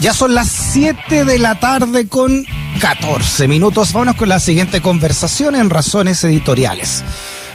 Ya son las 7 de la tarde con 14 minutos. Vámonos con la siguiente conversación en razones editoriales.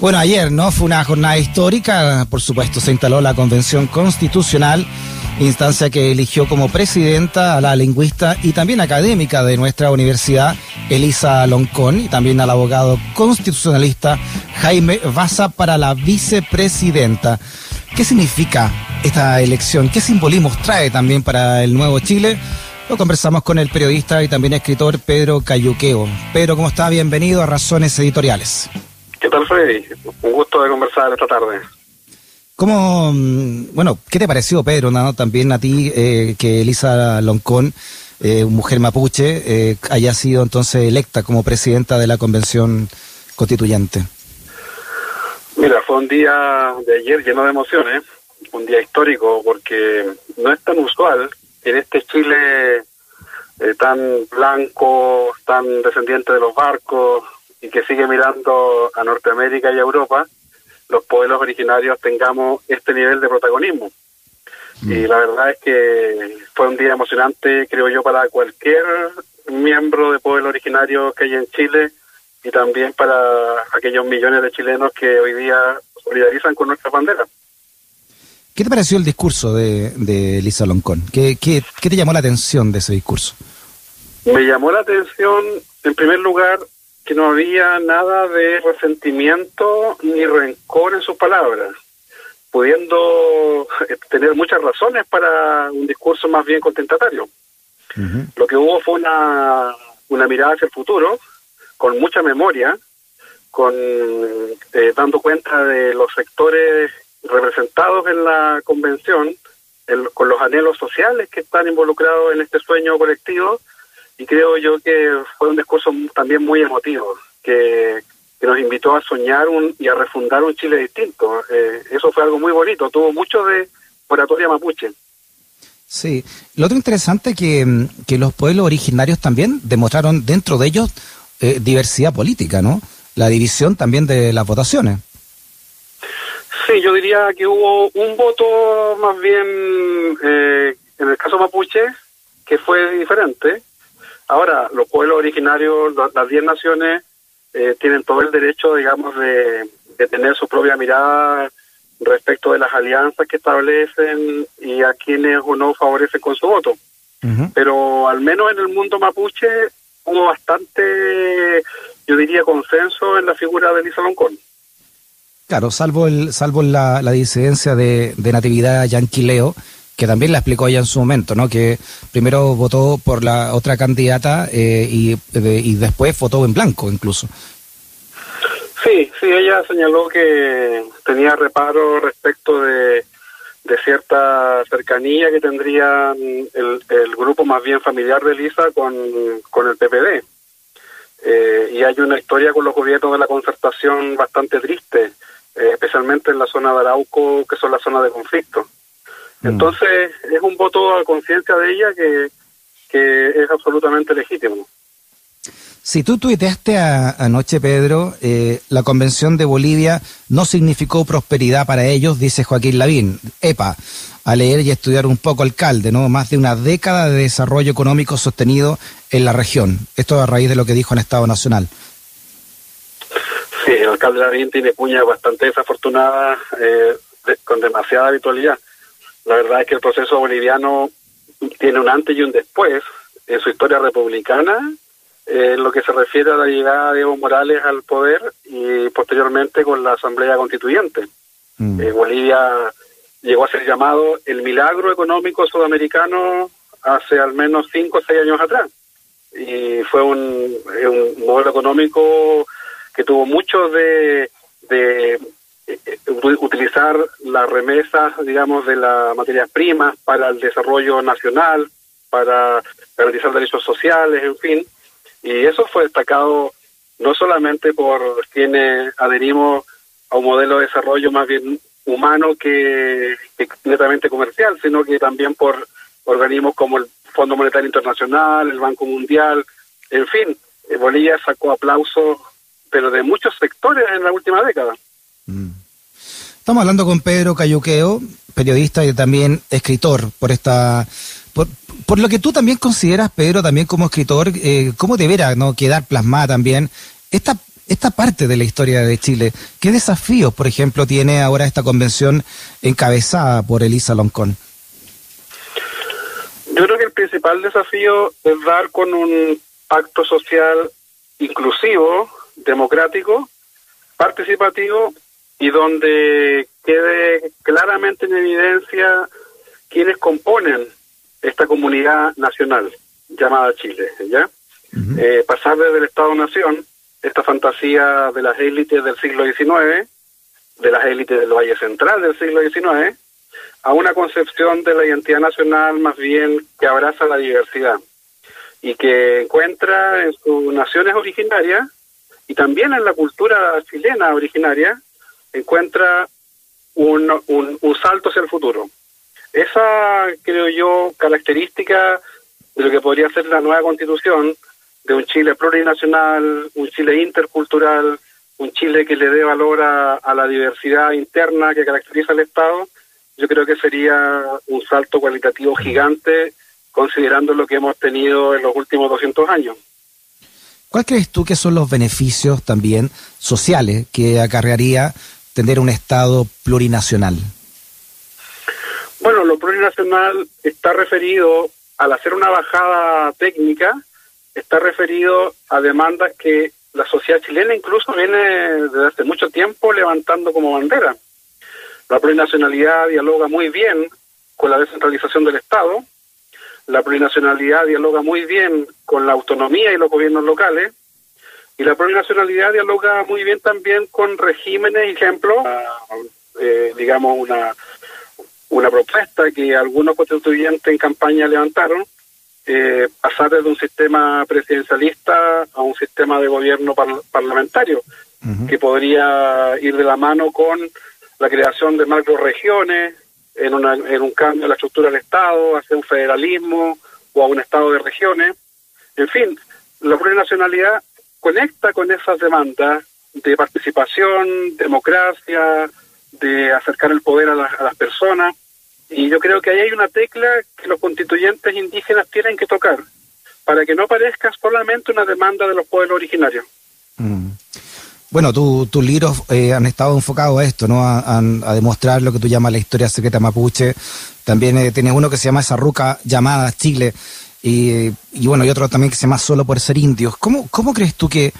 Bueno, ayer, ¿no? Fue una jornada histórica. Por supuesto, se instaló la Convención Constitucional, instancia que eligió como presidenta a la lingüista y también académica de nuestra universidad, Elisa Loncón, y también al abogado constitucionalista Jaime Baza para la vicepresidenta. ¿Qué significa esta elección? ¿Qué simbolismos trae también para el nuevo Chile? Lo conversamos con el periodista y también escritor Pedro Cayuqueo. Pedro, ¿cómo está? Bienvenido a Razones Editoriales. ¿Qué tal, Freddy? Un gusto de conversar esta tarde. ¿Cómo, mm, bueno, qué te pareció, Pedro, ¿no? también a ti, eh, que Elisa Loncón, eh, mujer mapuche, eh, haya sido entonces electa como presidenta de la Convención Constituyente? Mira, fue un día de ayer lleno de emociones, un día histórico, porque no es tan usual en este Chile eh, tan blanco, tan descendiente de los barcos y que sigue mirando a Norteamérica y a Europa, los pueblos originarios tengamos este nivel de protagonismo. Y mm. la verdad es que fue un día emocionante, creo yo, para cualquier miembro de pueblo originario que hay en Chile y también para aquellos millones de chilenos que hoy día solidarizan con nuestra bandera. ¿Qué te pareció el discurso de, de Lisa Loncón? ¿Qué, ¿Qué, qué, te llamó la atención de ese discurso? Me llamó la atención, en primer lugar, que no había nada de resentimiento ni rencor en sus palabras, pudiendo eh, tener muchas razones para un discurso más bien contentatario. Lo que hubo fue una, una mirada hacia el futuro, con mucha memoria, con eh, dando cuenta de los sectores representados en la convención, con los anhelos sociales que están involucrados en este sueño colectivo, y creo yo que fue un discurso también muy emotivo, que, nos invitó a soñar un, y a refundar un Chile distinto. Eh, eso fue algo muy bonito, tuvo mucho de oratoria mapuche. Sí, lo otro interesante que, que los pueblos originarios también demostraron dentro de ellos eh, diversidad política, ¿no? La división también de las votaciones. Sí, yo diría que hubo un voto más bien eh, en el caso mapuche que fue diferente. Ahora, los pueblos originarios, las diez naciones, eh, tienen todo el derecho, digamos, de, tener su propia mirada respecto de las alianzas que establecen y a quienes o no favorecen con su voto. Pero al menos en el mundo mapuche hubo bastante, yo diría, consenso en la figura de Elisa Loncón. Claro, salvo el, salvo la, disidencia de, de Natividad Yanquileo, que también la explicó ella en su momento, ¿no? Que primero votó por la otra candidata eh, y, y después votó en blanco, incluso. Sí, sí, ella señaló que tenía reparo respecto de, de cierta cercanía que tendría el, el, grupo más bien familiar de Elisa con, con el PPD. Eh, y hay una historia con los gobiernos de la concertación bastante triste, eh, especialmente en la zona de Arauco, que son la zona de conflicto. Mm. Entonces, es un voto a conciencia de ella que, que es absolutamente legítimo. Si tú tuiteaste anoche, Pedro, eh, la convención de Bolivia no significó prosperidad para ellos, dice Joaquín Lavín. EPA, a leer y estudiar un poco alcalde, ¿no? Más de una década de desarrollo económico sostenido en la región. Esto a raíz de lo que dijo en Estado Nacional. Sí, el alcalde Lavín tiene cuñas bastante desafortunadas, eh, con demasiada habitualidad. La verdad es que el proceso boliviano tiene un antes y un después en su historia republicana en lo que se refiere a la llegada de Evo Morales al poder y posteriormente con la Asamblea Constituyente. Mm. Eh, Bolivia llegó a ser llamado el milagro económico sudamericano hace al menos cinco o seis años atrás. Y fue un, un modelo económico que tuvo mucho de, de eh, utilizar las remesas, digamos, de las materias primas para el desarrollo nacional, para garantizar derechos sociales, en fin. Y eso fue destacado no solamente por quienes adherimos a un modelo de desarrollo más bien humano que, netamente comercial, sino que también por organismos como el Fondo Monetario Internacional, el Banco Mundial, en fin, eh, Bolivia sacó aplausos, pero de muchos sectores en la última década. Mm. Estamos hablando con Pedro Cayuqueo, periodista y también escritor por esta por lo que tú también consideras, Pedro, también como escritor, eh, ¿cómo deberá ¿no? quedar plasmada también esta, esta parte de la historia de Chile? ¿Qué desafíos, por ejemplo, tiene ahora esta convención encabezada por Elisa Loncón? Yo creo que el principal desafío es dar con un pacto social inclusivo, democrático, participativo y donde quede claramente en evidencia quienes componen esta comunidad nacional llamada Chile, ¿ya? Eh, pasar desde el Estado-Nación, esta fantasía de las élites del siglo XIX, de las élites del Valle Central del siglo XIX, a una concepción de la identidad nacional más bien que abraza la diversidad y que encuentra en sus naciones originarias y también en la cultura chilena originaria, encuentra un, un, salto hacia el futuro. Esa, creo yo, característica de lo que podría ser la nueva constitución, de un Chile plurinacional, un Chile intercultural, un Chile que le dé valor a, la diversidad interna que caracteriza al Estado, yo creo que sería un salto cualitativo gigante considerando lo que hemos tenido en los últimos 200 años. ¿Cuál crees tú que son los beneficios también sociales que acarrearía tener un Estado plurinacional? Bueno, lo plurinacional está referido, al hacer una bajada técnica, está referido a demandas que la sociedad chilena incluso viene desde hace mucho tiempo levantando como bandera. La plurinacionalidad dialoga muy bien con la descentralización del Estado, la plurinacionalidad dialoga muy bien con la autonomía y los gobiernos locales, y la plurinacionalidad dialoga muy bien también con regímenes, ejemplo, eh, digamos, una una propuesta que algunos constituyentes en campaña levantaron, eh, pasar desde un sistema presidencialista a un sistema de gobierno parlamentario, que podría ir de la mano con la creación de macroregiones, en, una, en un cambio de la estructura del Estado, hacia un federalismo o a un Estado de regiones. En fin, la plurinacionalidad conecta con esas demandas de participación, democracia, de acercar el poder a, las personas. Y yo creo que ahí hay una tecla que los constituyentes indígenas tienen que tocar para que no parezca solamente una demanda de los pueblos originarios. Mm. Bueno, tus libros eh, han estado enfocados a esto, ¿no? A, demostrar lo que tú llamas la historia secreta mapuche. También eh, tienes uno que se llama Esa ruca llamada Chile. Y, y, bueno, y otro también que se llama Solo por ser indios. ¿Cómo, cómo crees tú que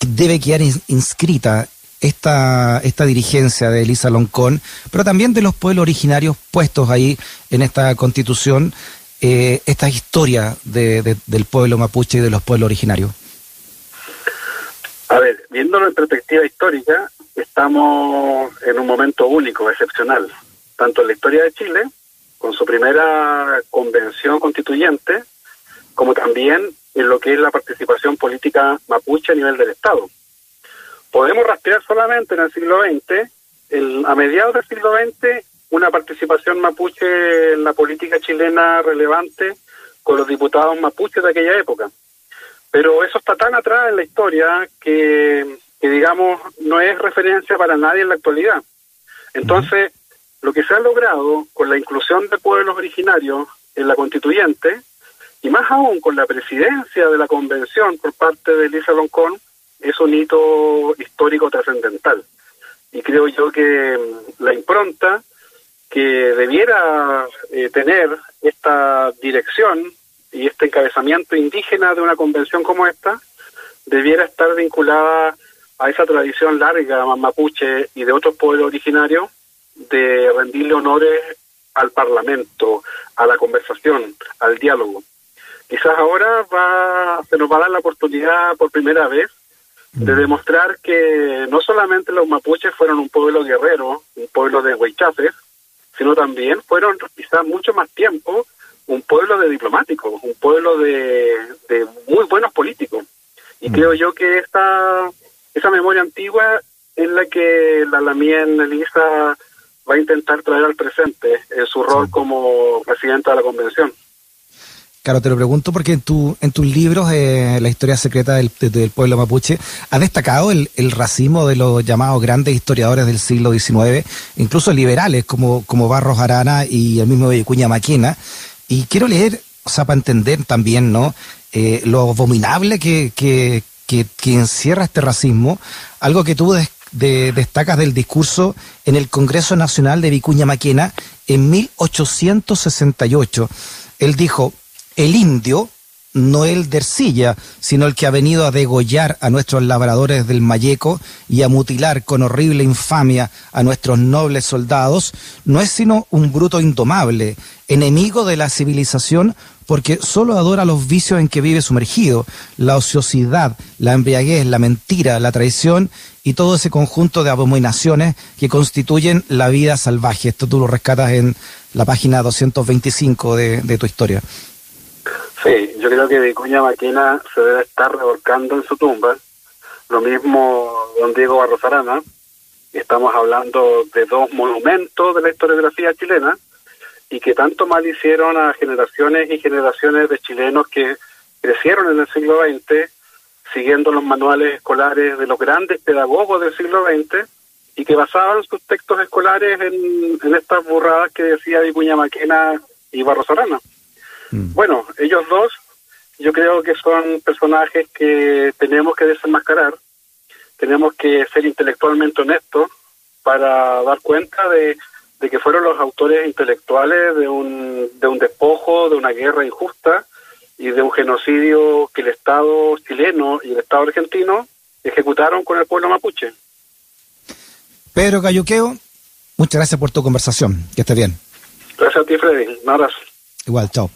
debe quedar inscrita esta, esta dirigencia de Elisa Loncón, pero también de los pueblos originarios puestos ahí en esta constitución, eh, esta historia de, del pueblo mapuche y de los pueblos originarios? A ver, viéndolo en perspectiva histórica, estamos en un momento único, excepcional, tanto en la historia de Chile, con su primera convención constituyente, como también en lo que es la participación política mapuche a nivel del Estado podemos rastrear solamente en el siglo XX, el, a mediados del siglo XX, una participación mapuche en la política chilena relevante con los diputados mapuches de aquella época. Pero eso está tan atrás en la historia que, que digamos, no es referencia para nadie en la actualidad. Entonces, lo que se ha logrado con la inclusión de pueblos originarios en la constituyente, y más aún con la presidencia de la convención por parte de Elisa Loncón, es un hito histórico trascendental. Y creo yo que mm, la impronta que debiera eh, tener esta dirección y este encabezamiento indígena de una convención como esta, debiera estar vinculada a esa tradición larga mapuche y de otros pueblos originarios de rendirle honores al Parlamento, a la conversación, al diálogo. Quizás ahora va, se nos va a dar la oportunidad por primera vez de demostrar que no solamente los mapuches fueron un pueblo guerrero, un pueblo de huichafes, sino también fueron quizás mucho más tiempo un pueblo de diplomáticos, un pueblo de, muy buenos políticos. Y mm. creo yo que esta esa memoria antigua es la que la Lamien Elisa va a intentar traer al presente en su rol como presidenta de la convención. Claro, te lo pregunto porque en, tu, en tus libros, eh, La historia secreta del, pueblo mapuche, ha destacado el, racismo de los llamados grandes historiadores del siglo XIX, incluso liberales como, como Barros Arana y el mismo Vicuña Maquena. Y quiero leer o sea, para entender también, ¿no? Eh, lo abominable que, que, encierra este racismo, algo que tú destacas del discurso en el Congreso Nacional de Vicuña Maquena en 1868. Él dijo, el indio, no el de Ercilla, sino el que ha venido a degollar a nuestros labradores del Mayeco y a mutilar con horrible infamia a nuestros nobles soldados, no es sino un bruto indomable, enemigo de la civilización porque solo adora los vicios en que vive sumergido, la ociosidad, la embriaguez, la mentira, la traición y todo ese conjunto de abominaciones que constituyen la vida salvaje. Esto tú lo rescatas en la página 225 de, de tu historia. Yo creo que Vicuña Maquina se debe estar revolcando en su tumba. Lo mismo don Diego Barrosarana. Estamos hablando de dos monumentos de la historiografía chilena y que tanto mal hicieron a generaciones y generaciones de chilenos que crecieron en el siglo XX siguiendo los manuales escolares de los grandes pedagogos del siglo XX y que basaban sus textos escolares en, en estas burradas que decía Vicuña Maquena y Barrosarana. Mm. Bueno, ellos dos yo creo que son personajes que tenemos que desenmascarar, tenemos que ser intelectualmente honestos para dar cuenta de, que fueron los autores intelectuales de un, de un despojo, de una guerra injusta y de un genocidio que el Estado chileno y el Estado argentino ejecutaron con el pueblo mapuche. Pedro Cayuqueo, muchas gracias por tu conversación. Que estés bien. Gracias a ti, Freddy. Un abrazo. Igual, chao.